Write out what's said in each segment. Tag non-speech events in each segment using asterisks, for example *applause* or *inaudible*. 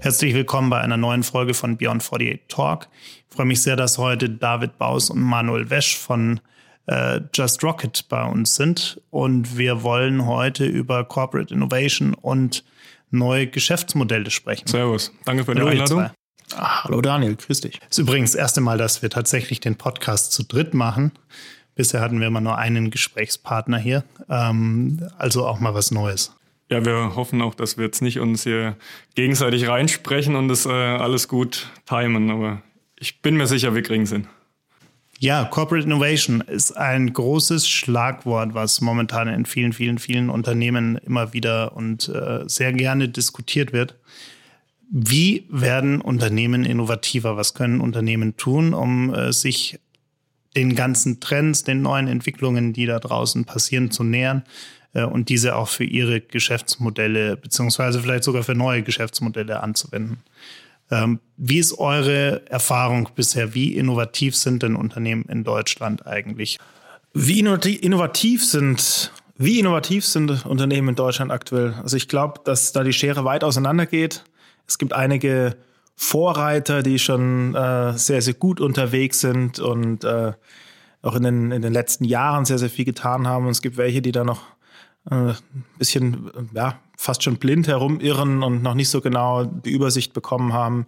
Herzlich willkommen bei einer neuen Folge von Beyond 48 Talk. Ich freue mich sehr, dass heute David Baus und Manuel Wesch von äh, Just Rocket bei uns sind. Und wir wollen heute über Corporate Innovation und neue Geschäftsmodelle sprechen. Servus, danke für die hallo, Einladung. Ah, hallo Daniel, grüß dich. Das ist übrigens das erste Mal, dass wir tatsächlich den Podcast zu dritt machen. Bisher hatten wir immer nur einen Gesprächspartner hier. Ähm, also auch mal was Neues. Ja, wir hoffen auch, dass wir jetzt nicht uns hier gegenseitig reinsprechen und das äh, alles gut timen. Aber ich bin mir sicher, wir kriegen es hin. Ja, Corporate Innovation ist ein großes Schlagwort, was momentan in vielen, vielen, vielen Unternehmen immer wieder und äh, sehr gerne diskutiert wird. Wie werden Unternehmen innovativer? Was können Unternehmen tun, um äh, sich den ganzen Trends, den neuen Entwicklungen, die da draußen passieren, zu nähern äh, und diese auch für ihre Geschäftsmodelle beziehungsweise vielleicht sogar für neue Geschäftsmodelle anzuwenden? Ähm, wie ist eure Erfahrung bisher? Wie innovativ sind denn Unternehmen in Deutschland eigentlich? Wie innovativ sind, wie innovativ sind Unternehmen in Deutschland aktuell? Also ich glaube, dass da die Schere weit auseinander geht. Es gibt einige Vorreiter, die schon äh, sehr, sehr gut unterwegs sind und äh, auch in den, in den letzten Jahren sehr, sehr viel getan haben. Und es gibt welche, die da noch ein äh, bisschen, ja, fast schon blind herumirren und noch nicht so genau die Übersicht bekommen haben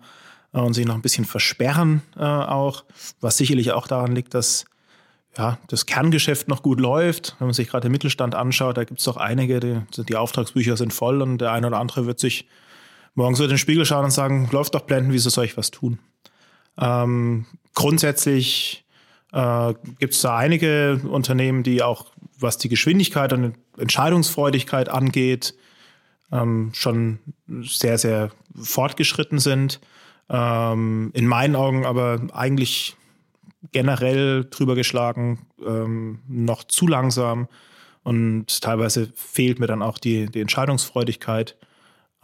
und sich noch ein bisschen versperren äh, auch, was sicherlich auch daran liegt, dass ja, das Kerngeschäft noch gut läuft. Wenn man sich gerade den Mittelstand anschaut, da gibt es doch einige, die, die Auftragsbücher sind voll und der eine oder andere wird sich morgen so in den Spiegel schauen und sagen, läuft doch blenden, wieso soll ich was tun? Ähm, grundsätzlich äh, gibt es da einige Unternehmen, die auch, was die Geschwindigkeit und Entscheidungsfreudigkeit angeht, ähm, schon sehr, sehr fortgeschritten sind. Ähm, in meinen Augen aber eigentlich generell drüber geschlagen, ähm, noch zu langsam und teilweise fehlt mir dann auch die, die Entscheidungsfreudigkeit,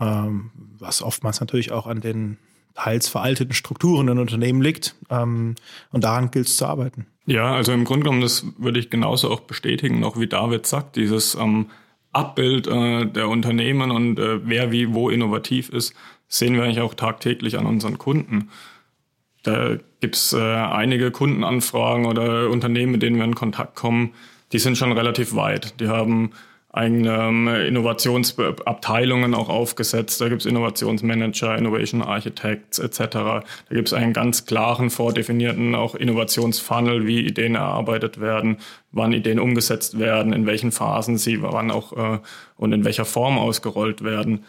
ähm, was oftmals natürlich auch an den teils veralteten Strukturen in Unternehmen liegt. Ähm, und daran gilt es zu arbeiten. Ja, also im Grunde genommen, das würde ich genauso auch bestätigen, auch wie David sagt, dieses ähm, Abbild äh, der Unternehmen und äh, wer wie wo innovativ ist, sehen wir eigentlich auch tagtäglich an unseren Kunden. Da gibt's äh, einige Kundenanfragen oder Unternehmen, mit denen wir in Kontakt kommen, die sind schon relativ weit. Die haben eigene ähm, Innovationsabteilungen auch aufgesetzt. Da gibt es Innovationsmanager, Innovation Architects etc. Da gibt es einen ganz klaren, vordefinierten auch Innovationsfunnel, wie Ideen erarbeitet werden, wann Ideen umgesetzt werden, in welchen Phasen sie wann auch äh, und in welcher Form ausgerollt werden.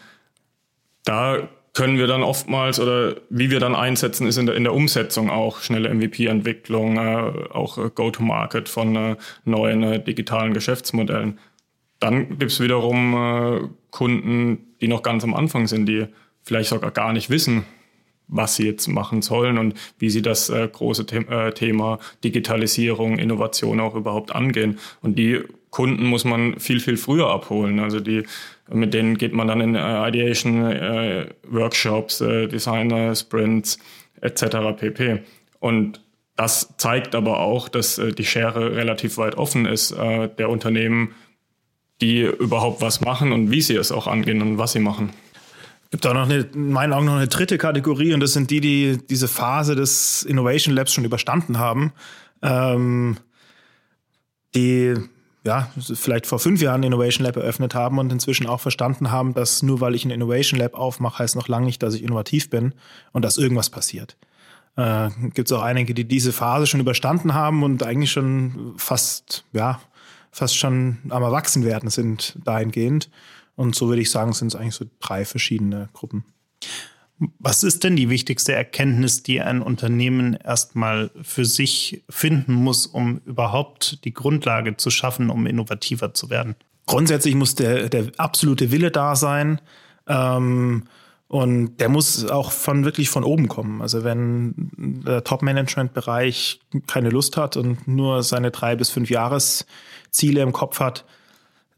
Da können wir dann oftmals oder wie wir dann einsetzen, ist in der, in der Umsetzung auch schnelle MVP-Entwicklung, äh, auch äh, Go-to-Market von äh, neuen äh, digitalen Geschäftsmodellen. Dann gibt es wiederum äh, Kunden, die noch ganz am Anfang sind, die vielleicht sogar gar nicht wissen, was sie jetzt machen sollen und wie sie das äh, große The äh, Thema Digitalisierung, Innovation auch überhaupt angehen. Und die Kunden muss man viel, viel früher abholen. Also die, mit denen geht man dann in äh, Ideation, äh, Workshops, äh, Designer, Sprints etc. pp. Und das zeigt aber auch, dass äh, die Schere relativ weit offen ist, der Unternehmen die überhaupt was machen und wie sie es auch angehen und was sie machen. Es gibt auch noch eine, in meinen Augen noch eine dritte Kategorie und das sind die, die diese Phase des Innovation Labs schon überstanden haben. Ähm, die ja, vielleicht vor fünf Jahren Innovation Lab eröffnet haben und inzwischen auch verstanden haben, dass nur weil ich ein Innovation Lab aufmache, heißt noch lange nicht, dass ich innovativ bin und dass irgendwas passiert. Äh, Gibt es auch einige, die diese Phase schon überstanden haben und eigentlich schon fast, ja, fast schon am Erwachsenwerden sind dahingehend. Und so würde ich sagen, sind es eigentlich so drei verschiedene Gruppen. Was ist denn die wichtigste Erkenntnis, die ein Unternehmen erstmal für sich finden muss, um überhaupt die Grundlage zu schaffen, um innovativer zu werden? Grundsätzlich muss der, der absolute Wille da sein. Ähm, und der muss auch von wirklich von oben kommen. Also wenn der Top-Management-Bereich keine Lust hat und nur seine drei bis fünf Jahresziele im Kopf hat,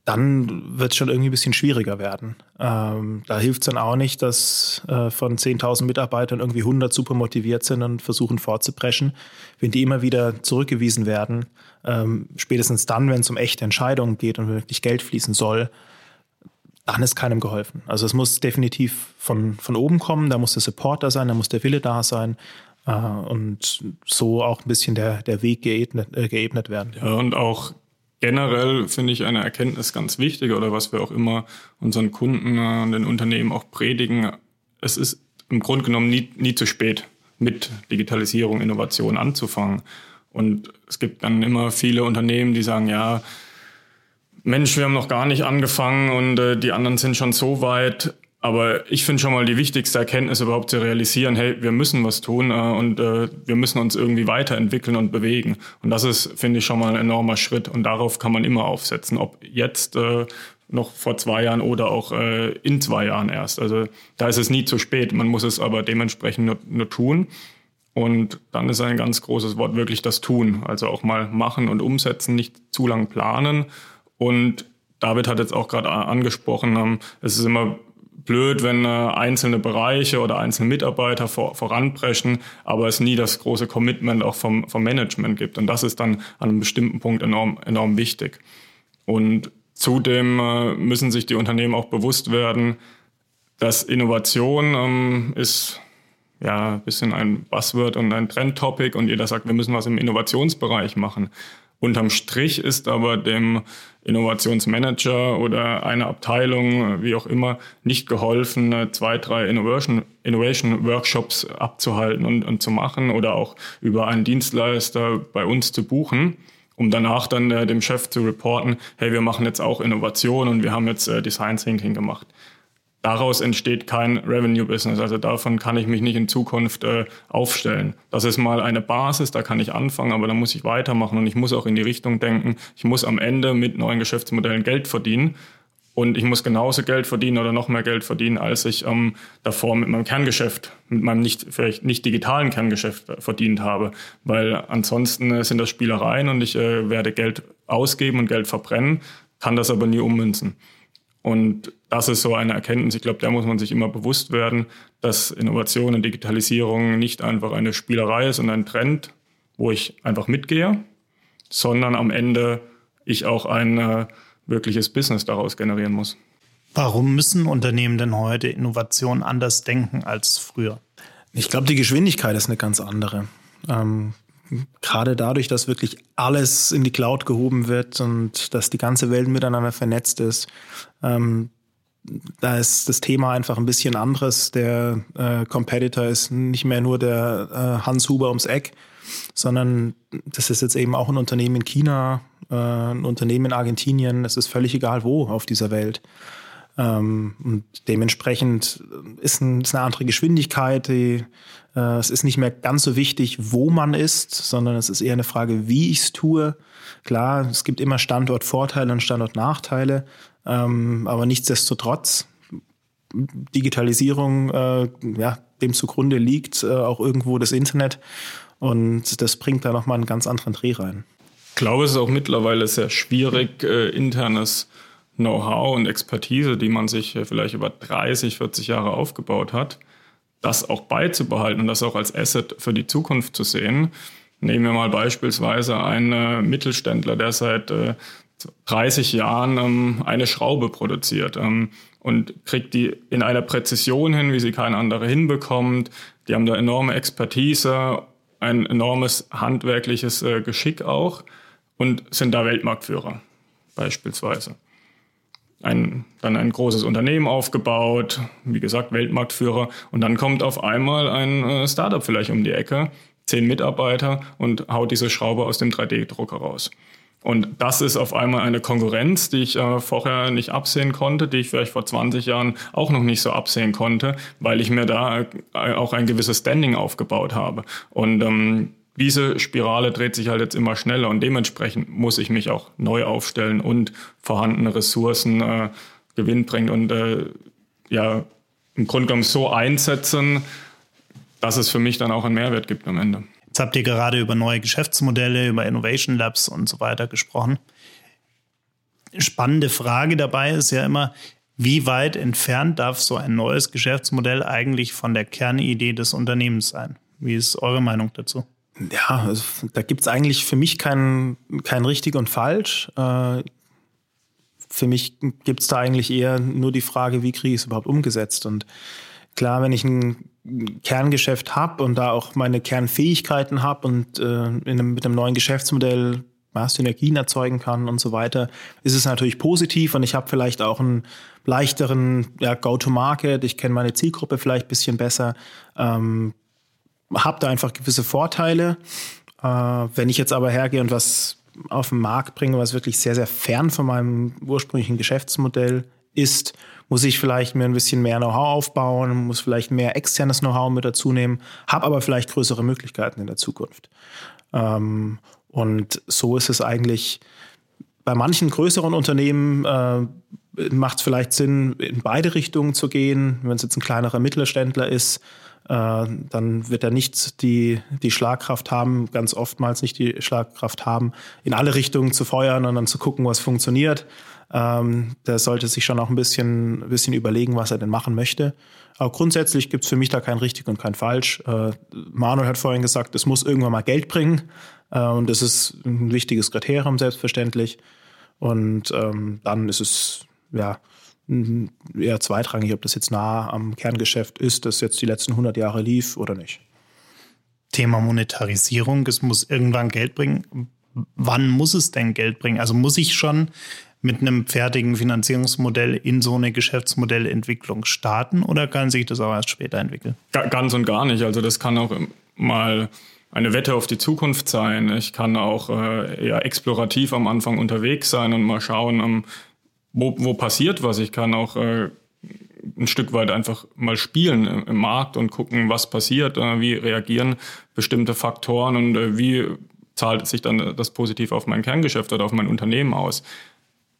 dann wird es schon irgendwie ein bisschen schwieriger werden. Ähm, da hilft es dann auch nicht, dass äh, von 10.000 Mitarbeitern irgendwie 100 super motiviert sind und versuchen vorzupreschen. Wenn die immer wieder zurückgewiesen werden, ähm, spätestens dann, wenn es um echte Entscheidungen geht und wirklich Geld fließen soll, dann ist keinem geholfen. Also es muss definitiv von, von oben kommen, da muss der Support da sein, da muss der Wille da sein äh, und so auch ein bisschen der, der Weg geebnet, äh, geebnet werden. Ja, und auch generell finde ich eine Erkenntnis ganz wichtig oder was wir auch immer unseren Kunden und den Unternehmen auch predigen. Es ist im Grunde genommen nie, nie zu spät, mit Digitalisierung, Innovation anzufangen. Und es gibt dann immer viele Unternehmen, die sagen, ja, Mensch, wir haben noch gar nicht angefangen und äh, die anderen sind schon so weit. Aber ich finde schon mal die wichtigste Erkenntnis überhaupt zu realisieren, hey, wir müssen was tun äh, und äh, wir müssen uns irgendwie weiterentwickeln und bewegen. Und das ist, finde ich, schon mal ein enormer Schritt. Und darauf kann man immer aufsetzen, ob jetzt äh, noch vor zwei Jahren oder auch äh, in zwei Jahren erst. Also da ist es nie zu spät. Man muss es aber dementsprechend nur, nur tun. Und dann ist ein ganz großes Wort wirklich das Tun. Also auch mal machen und umsetzen, nicht zu lang planen. Und David hat jetzt auch gerade angesprochen, ähm, es ist immer blöd, wenn äh, einzelne Bereiche oder einzelne Mitarbeiter vor, voranpreschen, aber es nie das große Commitment auch vom, vom Management gibt. Und das ist dann an einem bestimmten Punkt enorm, enorm wichtig. Und zudem äh, müssen sich die Unternehmen auch bewusst werden, dass Innovation ähm, ist ja ein bisschen ein Buzzword und ein Trendtopic und jeder sagt, wir müssen was im Innovationsbereich machen. Unterm Strich ist aber dem Innovationsmanager oder einer Abteilung, wie auch immer, nicht geholfen, zwei, drei Innovation, Innovation Workshops abzuhalten und, und zu machen oder auch über einen Dienstleister bei uns zu buchen um danach dann äh, dem Chef zu reporten, hey, wir machen jetzt auch Innovation und wir haben jetzt äh, Design Thinking gemacht daraus entsteht kein Revenue-Business. Also davon kann ich mich nicht in Zukunft äh, aufstellen. Das ist mal eine Basis, da kann ich anfangen, aber da muss ich weitermachen und ich muss auch in die Richtung denken. Ich muss am Ende mit neuen Geschäftsmodellen Geld verdienen. Und ich muss genauso Geld verdienen oder noch mehr Geld verdienen, als ich ähm, davor mit meinem Kerngeschäft, mit meinem nicht, vielleicht nicht digitalen Kerngeschäft verdient habe. Weil ansonsten äh, sind das Spielereien und ich äh, werde Geld ausgeben und Geld verbrennen, kann das aber nie ummünzen. Und das ist so eine Erkenntnis. Ich glaube, da muss man sich immer bewusst werden, dass Innovation und Digitalisierung nicht einfach eine Spielerei ist und ein Trend, wo ich einfach mitgehe, sondern am Ende ich auch ein äh, wirkliches Business daraus generieren muss. Warum müssen Unternehmen denn heute Innovation anders denken als früher? Ich glaube, die Geschwindigkeit ist eine ganz andere. Ähm, gerade dadurch, dass wirklich alles in die Cloud gehoben wird und dass die ganze Welt miteinander vernetzt ist, ähm, da ist das Thema einfach ein bisschen anderes. Der äh, Competitor ist nicht mehr nur der äh, Hans Huber ums Eck, sondern das ist jetzt eben auch ein Unternehmen in China, äh, ein Unternehmen in Argentinien. Es ist völlig egal wo auf dieser Welt. Ähm, und dementsprechend ist, ein, ist, eine andere Geschwindigkeit. Die, es ist nicht mehr ganz so wichtig, wo man ist, sondern es ist eher eine Frage, wie ich es tue. Klar, es gibt immer Standortvorteile und Standortnachteile, ähm, aber nichtsdestotrotz, Digitalisierung, äh, ja, dem zugrunde liegt äh, auch irgendwo das Internet und das bringt da nochmal einen ganz anderen Dreh rein. Ich glaube, es ist auch mittlerweile sehr schwierig, äh, internes Know-how und Expertise, die man sich vielleicht über 30, 40 Jahre aufgebaut hat, das auch beizubehalten und das auch als Asset für die Zukunft zu sehen. Nehmen wir mal beispielsweise einen Mittelständler, der seit 30 äh, Jahren ähm, eine Schraube produziert ähm, und kriegt die in einer Präzision hin, wie sie kein anderer hinbekommt. Die haben da enorme Expertise, ein enormes handwerkliches äh, Geschick auch und sind da Weltmarktführer beispielsweise ein, dann ein großes Unternehmen aufgebaut, wie gesagt, Weltmarktführer. Und dann kommt auf einmal ein äh, Startup vielleicht um die Ecke, zehn Mitarbeiter und haut diese Schraube aus dem 3D-Drucker raus. Und das ist auf einmal eine Konkurrenz, die ich äh, vorher nicht absehen konnte, die ich vielleicht vor 20 Jahren auch noch nicht so absehen konnte, weil ich mir da äh, auch ein gewisses Standing aufgebaut habe. Und ähm, diese Spirale dreht sich halt jetzt immer schneller und dementsprechend muss ich mich auch neu aufstellen und vorhandene Ressourcen äh, gewinnbringend und äh, ja im Grunde genommen so einsetzen, dass es für mich dann auch einen Mehrwert gibt am Ende. Jetzt habt ihr gerade über neue Geschäftsmodelle, über Innovation Labs und so weiter gesprochen. spannende Frage dabei ist ja immer, wie weit entfernt darf so ein neues Geschäftsmodell eigentlich von der Kernidee des Unternehmens sein? Wie ist eure Meinung dazu? Ja, also da gibt es eigentlich für mich kein, kein richtig und falsch. Äh, für mich gibt es da eigentlich eher nur die Frage, wie kriege ich es überhaupt umgesetzt? Und klar, wenn ich ein Kerngeschäft habe und da auch meine Kernfähigkeiten habe und äh, einem, mit einem neuen Geschäftsmodell ja, Synergien erzeugen kann und so weiter, ist es natürlich positiv und ich habe vielleicht auch einen leichteren ja, Go-to-Market, ich kenne meine Zielgruppe vielleicht bisschen besser, ähm, habe da einfach gewisse Vorteile. Äh, wenn ich jetzt aber hergehe und was auf den Markt bringe, was wirklich sehr, sehr fern von meinem ursprünglichen Geschäftsmodell ist, muss ich vielleicht mir ein bisschen mehr Know-how aufbauen, muss vielleicht mehr externes Know-how mit dazu nehmen, habe aber vielleicht größere Möglichkeiten in der Zukunft. Ähm, und so ist es eigentlich bei manchen größeren Unternehmen äh, macht es vielleicht Sinn, in beide Richtungen zu gehen. Wenn es jetzt ein kleinerer Mittelständler ist, dann wird er nicht die, die Schlagkraft haben, ganz oftmals nicht die Schlagkraft haben, in alle Richtungen zu feuern und dann zu gucken, was funktioniert. Ähm, der sollte sich schon auch ein bisschen, ein bisschen überlegen, was er denn machen möchte. Aber grundsätzlich gibt es für mich da kein richtig und kein falsch. Äh, Manuel hat vorhin gesagt, es muss irgendwann mal Geld bringen. Äh, und das ist ein wichtiges Kriterium, selbstverständlich. Und ähm, dann ist es ja eher zweitrangig, ob das jetzt nah am Kerngeschäft ist, das jetzt die letzten 100 Jahre lief oder nicht. Thema Monetarisierung, es muss irgendwann Geld bringen. Wann muss es denn Geld bringen? Also muss ich schon mit einem fertigen Finanzierungsmodell in so eine Geschäftsmodellentwicklung starten oder kann sich das auch erst später entwickeln? Ganz und gar nicht. Also das kann auch mal eine Wette auf die Zukunft sein. Ich kann auch äh, eher explorativ am Anfang unterwegs sein und mal schauen, ähm, wo, wo passiert was. Ich kann auch äh, ein Stück weit einfach mal spielen im, im Markt und gucken, was passiert, äh, wie reagieren bestimmte Faktoren und äh, wie zahlt sich dann das positiv auf mein Kerngeschäft oder auf mein Unternehmen aus.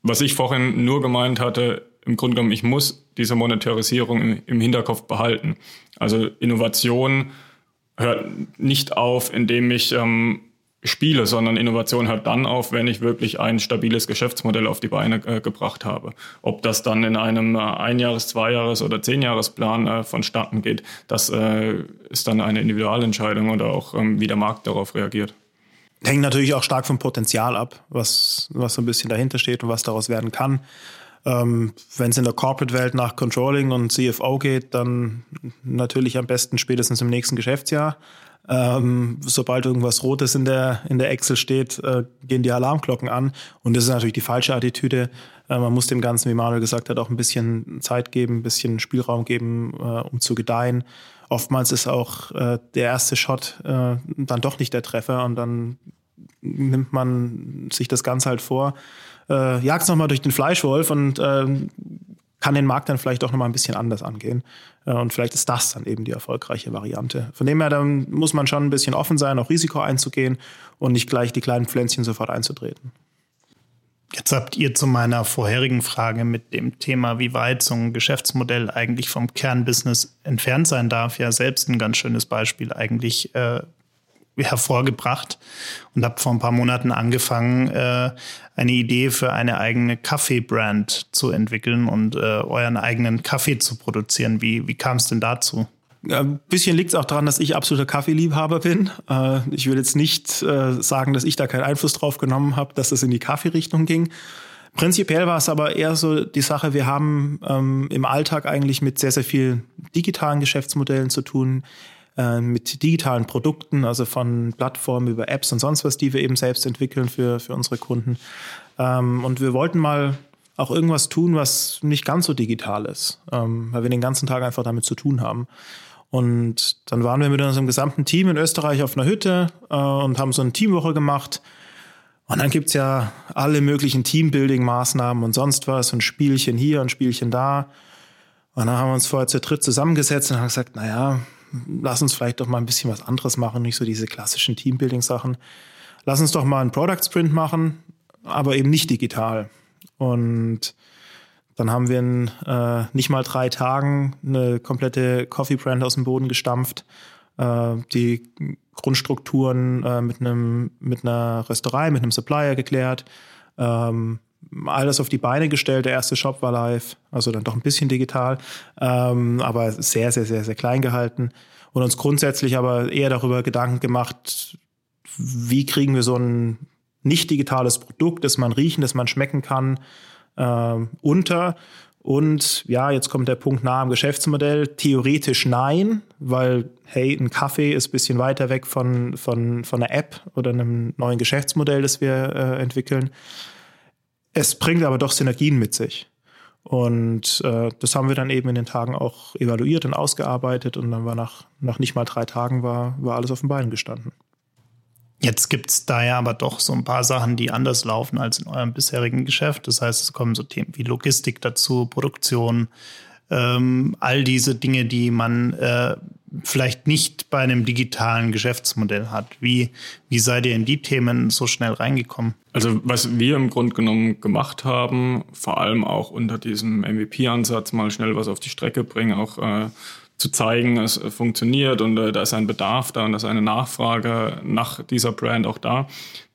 Was ich vorhin nur gemeint hatte, im Grunde genommen, ich muss diese Monetarisierung im, im Hinterkopf behalten. Also Innovation hört nicht auf, indem ich ähm, spiele, sondern Innovation hört dann auf, wenn ich wirklich ein stabiles Geschäftsmodell auf die Beine äh, gebracht habe. Ob das dann in einem äh, Einjahres-, Zweijahres- oder Zehnjahresplan äh, vonstatten geht, das äh, ist dann eine Individualentscheidung oder auch ähm, wie der Markt darauf reagiert. Hängt natürlich auch stark vom Potenzial ab, was, was so ein bisschen dahinter steht und was daraus werden kann. Ähm, Wenn es in der Corporate-Welt nach Controlling und CFO geht, dann natürlich am besten spätestens im nächsten Geschäftsjahr. Ähm, sobald irgendwas Rotes in der, in der Excel steht, äh, gehen die Alarmglocken an. Und das ist natürlich die falsche Attitüde. Äh, man muss dem Ganzen, wie Manuel gesagt hat, auch ein bisschen Zeit geben, ein bisschen Spielraum geben, äh, um zu gedeihen. Oftmals ist auch äh, der erste Shot äh, dann doch nicht der Treffer und dann nimmt man sich das Ganze halt vor äh, jagt es nochmal durch den Fleischwolf und äh, kann den Markt dann vielleicht auch nochmal ein bisschen anders angehen. Äh, und vielleicht ist das dann eben die erfolgreiche Variante. Von dem her, dann muss man schon ein bisschen offen sein, auch Risiko einzugehen und nicht gleich die kleinen Pflänzchen sofort einzutreten. Jetzt habt ihr zu meiner vorherigen Frage mit dem Thema, wie weit so ein Geschäftsmodell eigentlich vom Kernbusiness entfernt sein darf, ja selbst ein ganz schönes Beispiel eigentlich äh, hervorgebracht und habe vor ein paar Monaten angefangen, äh, eine Idee für eine eigene Kaffee-Brand zu entwickeln und äh, euren eigenen Kaffee zu produzieren. Wie, wie kam es denn dazu? Ein bisschen liegt es auch daran, dass ich absoluter Kaffeeliebhaber bin. Äh, ich will jetzt nicht äh, sagen, dass ich da keinen Einfluss drauf genommen habe, dass es in die Kaffeerichtung ging. Prinzipiell war es aber eher so die Sache, wir haben ähm, im Alltag eigentlich mit sehr, sehr vielen digitalen Geschäftsmodellen zu tun, äh, mit digitalen Produkten, also von Plattformen über Apps und sonst was, die wir eben selbst entwickeln für, für unsere Kunden. Ähm, und wir wollten mal auch irgendwas tun, was nicht ganz so digital ist, ähm, weil wir den ganzen Tag einfach damit zu tun haben. Und dann waren wir mit unserem gesamten Team in Österreich auf einer Hütte äh, und haben so eine Teamwoche gemacht. Und dann gibt's ja alle möglichen Teambuilding-Maßnahmen und sonst was und Spielchen hier und Spielchen da. Und dann haben wir uns vorher zu dritt zusammengesetzt und haben gesagt, naja, lass uns vielleicht doch mal ein bisschen was anderes machen, nicht so diese klassischen Teambuilding-Sachen. Lass uns doch mal einen Product Sprint machen, aber eben nicht digital. Und dann haben wir in äh, nicht mal drei Tagen eine komplette Coffee Brand aus dem Boden gestampft, äh, die Grundstrukturen äh, mit einem mit einer Rösterei, mit einem Supplier geklärt, ähm, alles auf die Beine gestellt. Der erste Shop war live, also dann doch ein bisschen digital, ähm, aber sehr, sehr, sehr, sehr klein gehalten. Und uns grundsätzlich aber eher darüber Gedanken gemacht, wie kriegen wir so ein nicht digitales Produkt, das man riechen, das man schmecken kann, äh, unter. Und ja, jetzt kommt der Punkt nah am Geschäftsmodell. Theoretisch nein, weil, hey, ein Kaffee ist ein bisschen weiter weg von, von, von einer App oder einem neuen Geschäftsmodell, das wir äh, entwickeln. Es bringt aber doch Synergien mit sich. Und äh, das haben wir dann eben in den Tagen auch evaluiert und ausgearbeitet. Und dann war nach, nach nicht mal drei Tagen war, war alles auf den Beinen gestanden. Jetzt gibt es da ja aber doch so ein paar Sachen, die anders laufen als in eurem bisherigen Geschäft. Das heißt, es kommen so Themen wie Logistik dazu, Produktion, ähm, all diese Dinge, die man äh, vielleicht nicht bei einem digitalen Geschäftsmodell hat. Wie, wie seid ihr in die Themen so schnell reingekommen? Also was wir im Grunde genommen gemacht haben, vor allem auch unter diesem MVP-Ansatz mal schnell was auf die Strecke bringen, auch äh, zu zeigen, es funktioniert und äh, da ist ein Bedarf da und da ist eine Nachfrage nach dieser Brand auch da,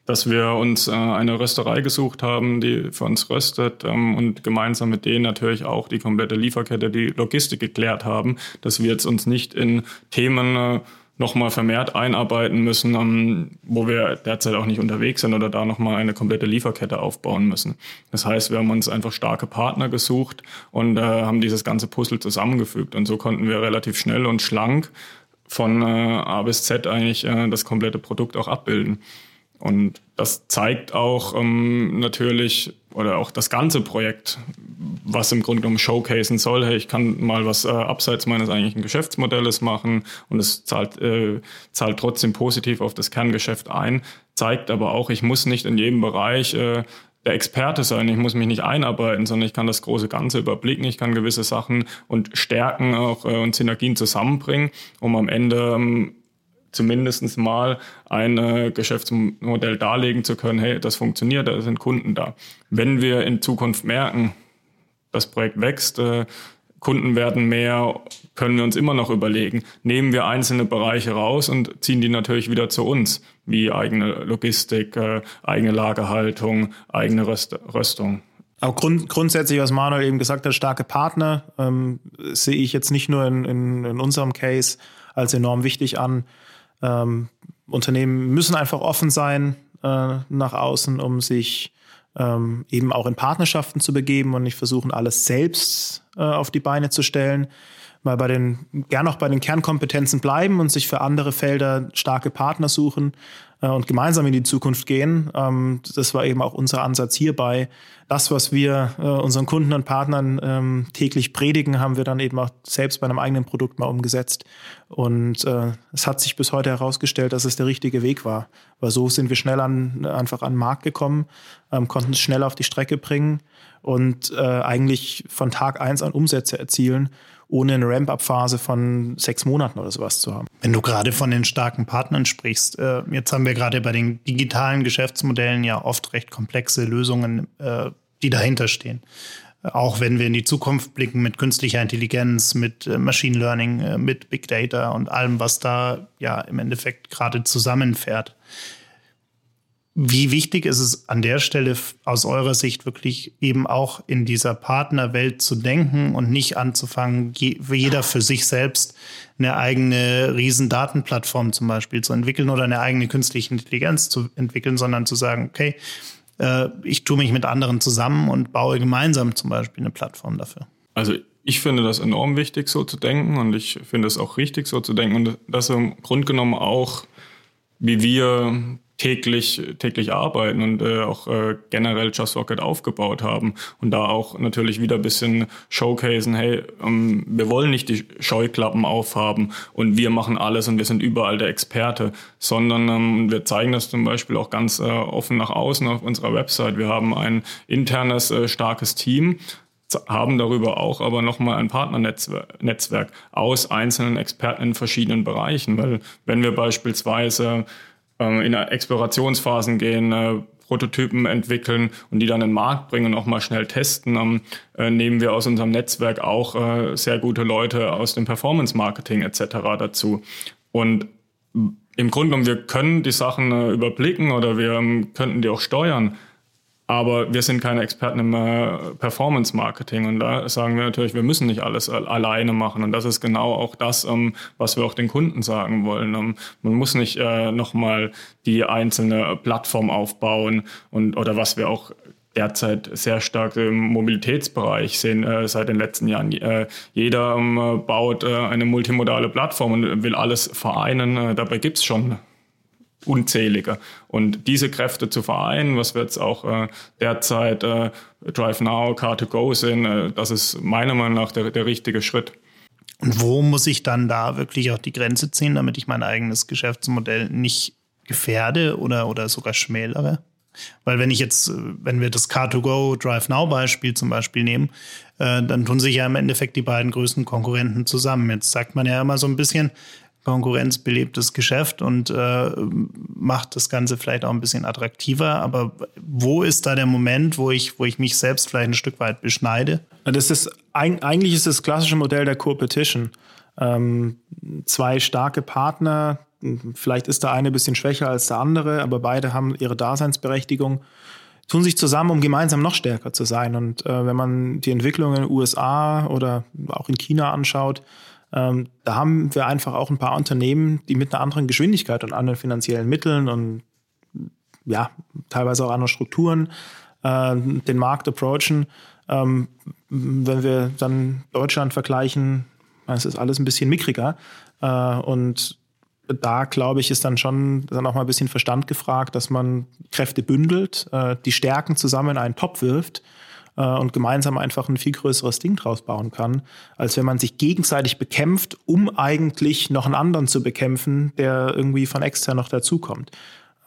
dass wir uns äh, eine Rösterei gesucht haben, die für uns röstet ähm, und gemeinsam mit denen natürlich auch die komplette Lieferkette, die Logistik geklärt haben, dass wir jetzt uns nicht in Themen äh, nochmal vermehrt einarbeiten müssen, um, wo wir derzeit auch nicht unterwegs sind oder da nochmal eine komplette Lieferkette aufbauen müssen. Das heißt, wir haben uns einfach starke Partner gesucht und äh, haben dieses ganze Puzzle zusammengefügt. Und so konnten wir relativ schnell und schlank von äh, A bis Z eigentlich äh, das komplette Produkt auch abbilden. Und das zeigt auch ähm, natürlich, oder auch das ganze Projekt, was im Grunde genommen showcasen soll, hey, ich kann mal was äh, abseits meines eigentlichen Geschäftsmodells machen und es zahlt, äh, zahlt trotzdem positiv auf das Kerngeschäft ein, zeigt aber auch, ich muss nicht in jedem Bereich äh, der Experte sein, ich muss mich nicht einarbeiten, sondern ich kann das große Ganze überblicken, ich kann gewisse Sachen und Stärken auch äh, und Synergien zusammenbringen, um am Ende ähm, zumindest mal ein äh, Geschäftsmodell darlegen zu können, hey, das funktioniert, da sind Kunden da. Wenn wir in Zukunft merken, das Projekt wächst, äh, Kunden werden mehr, können wir uns immer noch überlegen, nehmen wir einzelne Bereiche raus und ziehen die natürlich wieder zu uns, wie eigene Logistik, äh, eigene Lagerhaltung, eigene Röst Röstung. Auch grund, grundsätzlich, was Manuel eben gesagt hat, starke Partner ähm, sehe ich jetzt nicht nur in, in, in unserem Case als enorm wichtig an. Ähm, Unternehmen müssen einfach offen sein äh, nach außen, um sich ähm, eben auch in Partnerschaften zu begeben und nicht versuchen, alles selbst äh, auf die Beine zu stellen. Mal bei den, gern auch bei den Kernkompetenzen bleiben und sich für andere Felder starke Partner suchen äh, und gemeinsam in die Zukunft gehen. Ähm, das war eben auch unser Ansatz hierbei. Das, was wir äh, unseren Kunden und Partnern ähm, täglich predigen, haben wir dann eben auch selbst bei einem eigenen Produkt mal umgesetzt. Und äh, es hat sich bis heute herausgestellt, dass es der richtige Weg war. Weil so sind wir schnell an, einfach an den Markt gekommen, ähm, konnten es schnell auf die Strecke bringen und äh, eigentlich von Tag eins an Umsätze erzielen ohne eine Ramp-up-Phase von sechs Monaten oder sowas zu haben. Wenn du gerade von den starken Partnern sprichst, äh, jetzt haben wir gerade bei den digitalen Geschäftsmodellen ja oft recht komplexe Lösungen, äh, die dahinter stehen. Auch wenn wir in die Zukunft blicken mit künstlicher Intelligenz, mit äh, Machine Learning, äh, mit Big Data und allem, was da ja im Endeffekt gerade zusammenfährt. Wie wichtig ist es an der Stelle aus eurer Sicht wirklich eben auch in dieser Partnerwelt zu denken und nicht anzufangen, jeder für sich selbst eine eigene Riesendatenplattform zum Beispiel zu entwickeln oder eine eigene künstliche Intelligenz zu entwickeln, sondern zu sagen, okay, äh, ich tue mich mit anderen zusammen und baue gemeinsam zum Beispiel eine Plattform dafür. Also ich finde das enorm wichtig, so zu denken und ich finde es auch richtig, so zu denken und das im Grunde genommen auch, wie wir täglich, täglich arbeiten und äh, auch äh, generell Just Rocket aufgebaut haben. Und da auch natürlich wieder ein bisschen showcasen, hey, ähm, wir wollen nicht die Scheuklappen aufhaben und wir machen alles und wir sind überall der Experte, sondern ähm, wir zeigen das zum Beispiel auch ganz äh, offen nach außen auf unserer Website. Wir haben ein internes, äh, starkes Team, haben darüber auch aber nochmal ein Partnernetzwerk aus einzelnen Experten in verschiedenen Bereichen, weil wenn wir beispielsweise ähm, in Explorationsphasen gehen, äh, Prototypen entwickeln und die dann in den Markt bringen und auch mal schnell testen, ähm, äh, nehmen wir aus unserem Netzwerk auch äh, sehr gute Leute aus dem Performance Marketing etc. dazu. Und im Grunde genommen, wir können die Sachen überblicken oder wir ähm, könnten die auch steuern. Aber wir sind keine Experten im äh, Performance Marketing und da sagen wir natürlich, wir müssen nicht alles alleine machen und das ist genau auch das, ähm, was wir auch den Kunden sagen wollen. Ähm, man muss nicht äh, nochmal die einzelne Plattform aufbauen und oder was wir auch derzeit sehr stark im Mobilitätsbereich sehen äh, seit den letzten Jahren. Äh, jeder ähm, baut äh, eine multimodale Plattform und will alles vereinen. Äh, dabei gibt's schon unzählige. Und diese Kräfte zu vereinen, was wir jetzt auch äh, derzeit äh, Drive Now, Car2Go sehen, äh, das ist meiner Meinung nach der, der richtige Schritt. Und wo muss ich dann da wirklich auch die Grenze ziehen, damit ich mein eigenes Geschäftsmodell nicht gefährde oder, oder sogar schmälere? Weil wenn ich jetzt, wenn wir das Car2Go Drive Now Beispiel zum Beispiel nehmen, äh, dann tun sich ja im Endeffekt die beiden größten Konkurrenten zusammen. Jetzt sagt man ja immer so ein bisschen, Konkurrenz belebtes Geschäft und äh, macht das Ganze vielleicht auch ein bisschen attraktiver. Aber wo ist da der Moment, wo ich, wo ich mich selbst vielleicht ein Stück weit beschneide? Das ist eigentlich ist das klassische Modell der Co-Petition. Ähm, zwei starke Partner, vielleicht ist der eine ein bisschen schwächer als der andere, aber beide haben ihre Daseinsberechtigung tun sich zusammen, um gemeinsam noch stärker zu sein. Und äh, wenn man die Entwicklung in den USA oder auch in China anschaut, ähm, da haben wir einfach auch ein paar Unternehmen, die mit einer anderen Geschwindigkeit und anderen finanziellen Mitteln und ja, teilweise auch anderen Strukturen äh, den Markt approachen. Ähm, wenn wir dann Deutschland vergleichen, es ist alles ein bisschen mickriger. Äh, und da glaube ich, ist dann schon dann auch mal ein bisschen Verstand gefragt, dass man Kräfte bündelt, äh, die Stärken zusammen in einen Topf wirft äh, und gemeinsam einfach ein viel größeres Ding draus bauen kann, als wenn man sich gegenseitig bekämpft, um eigentlich noch einen anderen zu bekämpfen, der irgendwie von extern noch dazukommt.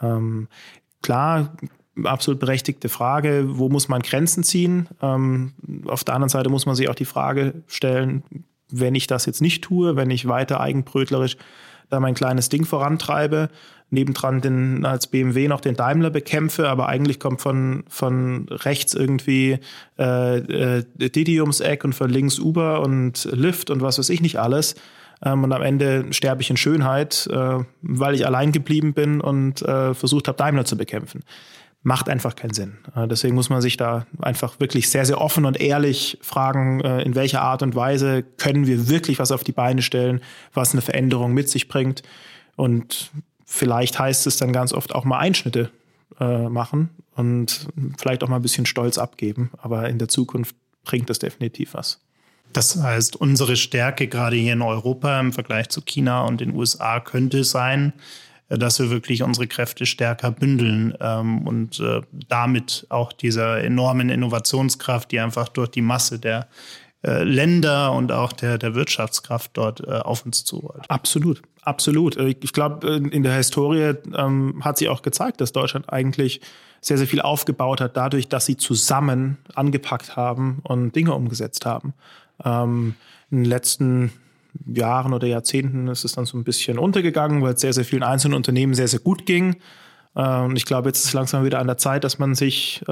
Ähm, klar, absolut berechtigte Frage, wo muss man Grenzen ziehen? Ähm, auf der anderen Seite muss man sich auch die Frage stellen, wenn ich das jetzt nicht tue, wenn ich weiter eigenbrötlerisch da mein kleines Ding vorantreibe, nebendran den, als BMW noch den Daimler bekämpfe, aber eigentlich kommt von, von rechts irgendwie äh, äh, Didi ums Eck und von links Uber und Lyft und was weiß ich nicht alles. Ähm, und am Ende sterbe ich in Schönheit, äh, weil ich allein geblieben bin und äh, versucht habe, Daimler zu bekämpfen. Macht einfach keinen Sinn. Äh, deswegen muss man sich da einfach wirklich sehr, sehr offen und ehrlich fragen, äh, in welcher Art und Weise können wir wirklich was auf die Beine stellen, was eine Veränderung mit sich bringt. Und vielleicht heißt es dann ganz oft auch mal Einschnitte äh, machen und vielleicht auch mal ein bisschen Stolz abgeben. Aber in der Zukunft bringt das definitiv was. Das heißt, unsere Stärke gerade hier in Europa im Vergleich zu China und den USA könnte sein, äh, dass wir wirklich unsere Kräfte stärker bündeln ähm, und äh, damit auch dieser enormen Innovationskraft, die einfach durch die Masse der Länder und auch der, der Wirtschaftskraft dort äh, auf uns zurollt. Absolut, absolut. Äh, ich glaube, äh, in der Historie ähm, hat sich auch gezeigt, dass Deutschland eigentlich sehr, sehr viel aufgebaut hat, dadurch, dass sie zusammen angepackt haben und Dinge umgesetzt haben. Ähm, in den letzten Jahren oder Jahrzehnten ist es dann so ein bisschen untergegangen, weil es sehr, sehr vielen einzelnen Unternehmen sehr, sehr gut ging. Und ich glaube, jetzt ist es langsam wieder an der Zeit, dass man sich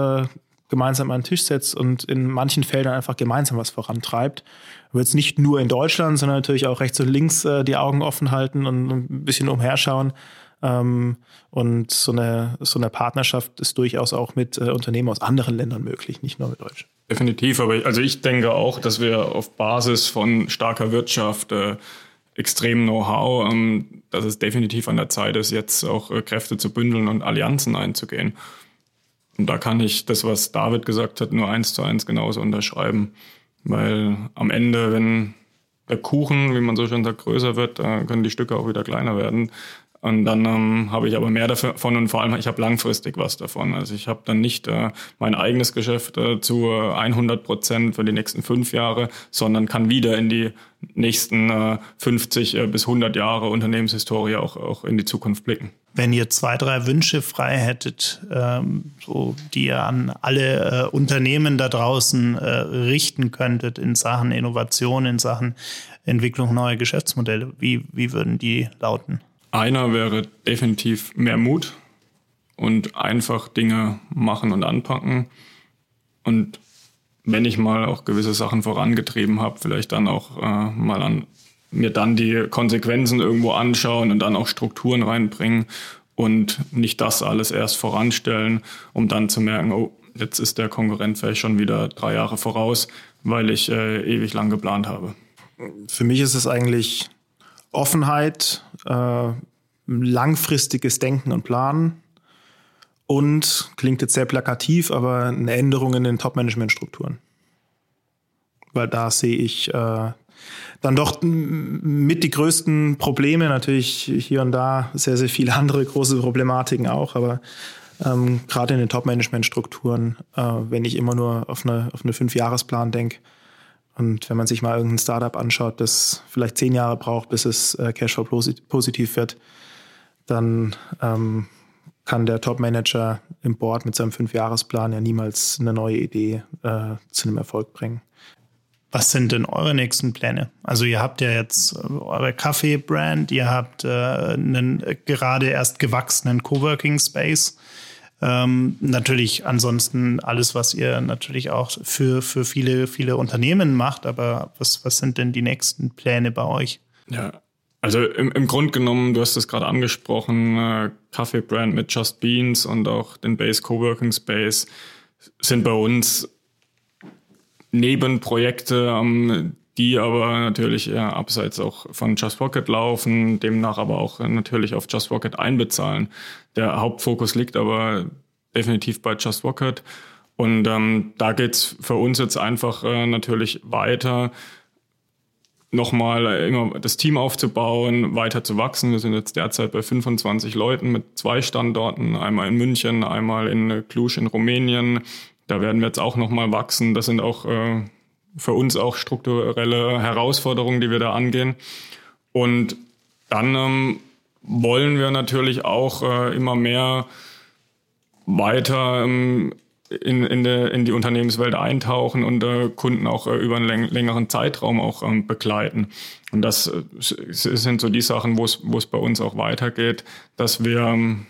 gemeinsam an den Tisch setzt und in manchen Feldern einfach gemeinsam was vorantreibt. Aber jetzt nicht nur in Deutschland, sondern natürlich auch rechts und links äh, die Augen offen halten und ein bisschen umherschauen. Ähm, und so eine, so eine Partnerschaft ist durchaus auch mit äh, Unternehmen aus anderen Ländern möglich, nicht nur mit Deutschland. Definitiv, aber also ich denke auch, dass wir auf Basis von starker Wirtschaft, äh, extrem Know-how, ähm, dass es definitiv an der Zeit ist, jetzt auch äh, Kräfte zu bündeln und Allianzen einzugehen. Und da kann ich das, was David gesagt hat, nur eins zu eins genauso unterschreiben. Weil am Ende, wenn der Kuchen, wie man so schön sagt, größer wird, können die Stücke auch wieder kleiner werden. Und dann ähm, habe ich aber mehr davon und vor allem, ich habe langfristig was davon. Also ich habe dann nicht äh, mein eigenes Geschäft äh, zu 100 Prozent für die nächsten fünf Jahre, sondern kann wieder in die nächsten äh, 50 äh, bis 100 Jahre Unternehmenshistorie auch, auch in die Zukunft blicken. Wenn ihr zwei, drei Wünsche frei hättet, ähm, so, die ihr an alle äh, Unternehmen da draußen äh, richten könntet in Sachen Innovation, in Sachen Entwicklung neuer Geschäftsmodelle, wie, wie würden die lauten? Einer wäre definitiv mehr Mut und einfach Dinge machen und anpacken. Und wenn ich mal auch gewisse Sachen vorangetrieben habe, vielleicht dann auch äh, mal an mir dann die Konsequenzen irgendwo anschauen und dann auch Strukturen reinbringen und nicht das alles erst voranstellen, um dann zu merken, oh, jetzt ist der Konkurrent vielleicht schon wieder drei Jahre voraus, weil ich äh, ewig lang geplant habe. Für mich ist es eigentlich Offenheit, äh, langfristiges Denken und Planen und klingt jetzt sehr plakativ, aber eine Änderung in den Top-Management-Strukturen. Weil da sehe ich äh, dann doch mit die größten Probleme, natürlich hier und da sehr, sehr viele *laughs* andere große Problematiken auch, aber ähm, gerade in den Top-Management-Strukturen, äh, wenn ich immer nur auf eine, auf eine Fünf-Jahres-Plan denke, und wenn man sich mal irgendein Startup anschaut, das vielleicht zehn Jahre braucht, bis es äh, Cashflow positiv wird, dann ähm, kann der Top-Manager im Board mit seinem Fünfjahresplan ja niemals eine neue Idee äh, zu einem Erfolg bringen. Was sind denn eure nächsten Pläne? Also ihr habt ja jetzt äh, eure Kaffee-Brand, ihr habt äh, einen gerade erst gewachsenen Coworking Space. Ähm, natürlich ansonsten alles, was ihr natürlich auch für, für viele, viele Unternehmen macht. Aber was, was sind denn die nächsten Pläne bei euch? Ja, also im, im Grund genommen, du hast es gerade angesprochen, äh, Kaffee-Brand mit Just Beans und auch den Base Coworking Space sind bei uns Nebenprojekte, ähm, die aber natürlich eher abseits auch von Just Rocket laufen, demnach aber auch natürlich auf Just Rocket einbezahlen. Der Hauptfokus liegt aber definitiv bei Just Rocket. Und ähm, da geht's für uns jetzt einfach äh, natürlich weiter, nochmal äh, immer das Team aufzubauen, weiter zu wachsen. Wir sind jetzt derzeit bei 25 Leuten mit zwei Standorten, einmal in München, einmal in Cluj in Rumänien. Da werden wir jetzt auch nochmal wachsen. Das sind auch äh, für uns auch strukturelle Herausforderungen, die wir da angehen. Und dann ähm, wollen wir natürlich auch äh, immer mehr weiter ähm, in, in, de, in die Unternehmenswelt eintauchen und äh, Kunden auch äh, über einen längeren Zeitraum auch ähm, begleiten. Und das äh, sind so die Sachen, wo es bei uns auch weitergeht, dass wir ähm,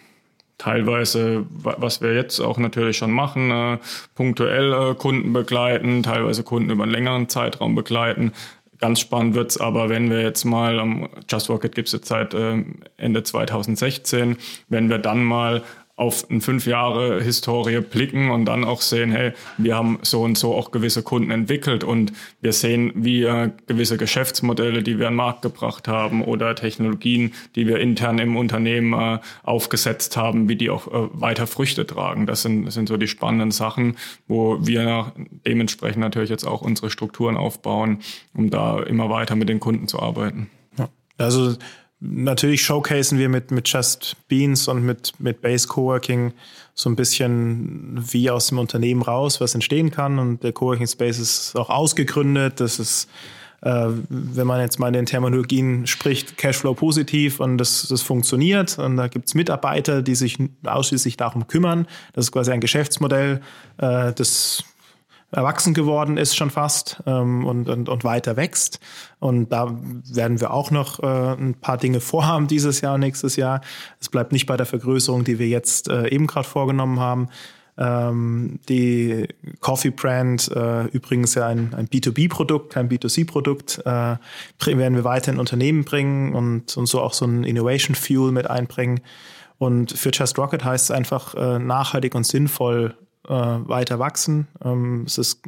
teilweise, was wir jetzt auch natürlich schon machen, äh, punktuell äh, Kunden begleiten, teilweise Kunden über einen längeren Zeitraum begleiten. Ganz spannend wird's aber, wenn wir jetzt mal, um, Just Rocket gibt's jetzt seit äh, Ende 2016, wenn wir dann mal auf eine fünf Jahre Historie blicken und dann auch sehen, hey, wir haben so und so auch gewisse Kunden entwickelt und wir sehen, wie äh, gewisse Geschäftsmodelle, die wir an den Markt gebracht haben oder Technologien, die wir intern im Unternehmen äh, aufgesetzt haben, wie die auch äh, weiter Früchte tragen. Das sind, das sind so die spannenden Sachen, wo wir dementsprechend natürlich jetzt auch unsere Strukturen aufbauen, um da immer weiter mit den Kunden zu arbeiten. Ja. Also Natürlich showcasen wir mit, mit Just Beans und mit, mit Base Coworking so ein bisschen wie aus dem Unternehmen raus, was entstehen kann. Und der Coworking Space ist auch ausgegründet. Das ist, äh, wenn man jetzt mal in den Terminologien spricht, Cashflow positiv und das, das funktioniert. Und da gibt's Mitarbeiter, die sich ausschließlich darum kümmern. Das ist quasi ein Geschäftsmodell, äh, das erwachsen geworden ist schon fast ähm, und, und, und weiter wächst. Und da werden wir auch noch äh, ein paar Dinge *laughs* vorhaben dieses Jahr, nächstes Jahr. Es bleibt nicht bei der Vergrößerung, die wir jetzt äh, eben gerade vorgenommen haben. Ähm, die Coffee Brand, äh, übrigens ja ein, ein B2B-Produkt, kein B2C-Produkt, äh, werden wir weiter in Unternehmen bringen und, und so auch so ein Innovation Fuel mit einbringen. Und für Just Rocket heißt es einfach äh, nachhaltig und sinnvoll äh, weiter wachsen. Ähm, es ist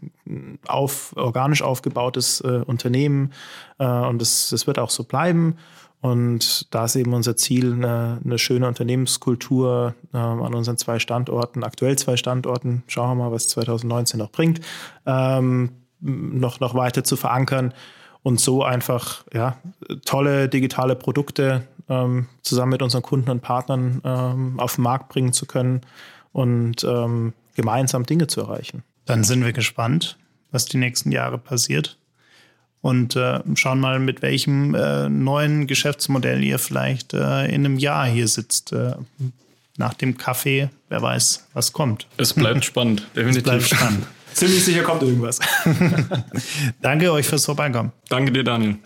auf, organisch aufgebautes äh, Unternehmen äh, und es, wird auch so bleiben. Und da ist eben unser Ziel, eine, eine schöne Unternehmenskultur ähm, an unseren zwei Standorten, aktuell zwei Standorten, schauen wir mal, was 2019 noch bringt, ähm, noch, noch weiter zu verankern und so einfach ja, tolle digitale Produkte ähm, zusammen mit unseren Kunden und Partnern ähm, auf den Markt bringen zu können und ähm, gemeinsam Dinge zu erreichen. Dann sind wir gespannt, was die nächsten Jahre passiert und äh, schauen mal, mit welchem äh, neuen Geschäftsmodell ihr vielleicht äh, in einem Jahr hier sitzt. Äh, nach dem Kaffee, wer weiß, was kommt. Es bleibt spannend, definitiv. *laughs* Es bleibt spannend. *laughs* Ziemlich sicher kommt irgendwas. *laughs* Danke euch fürs Vorbeikommen. Danke dir, Daniel.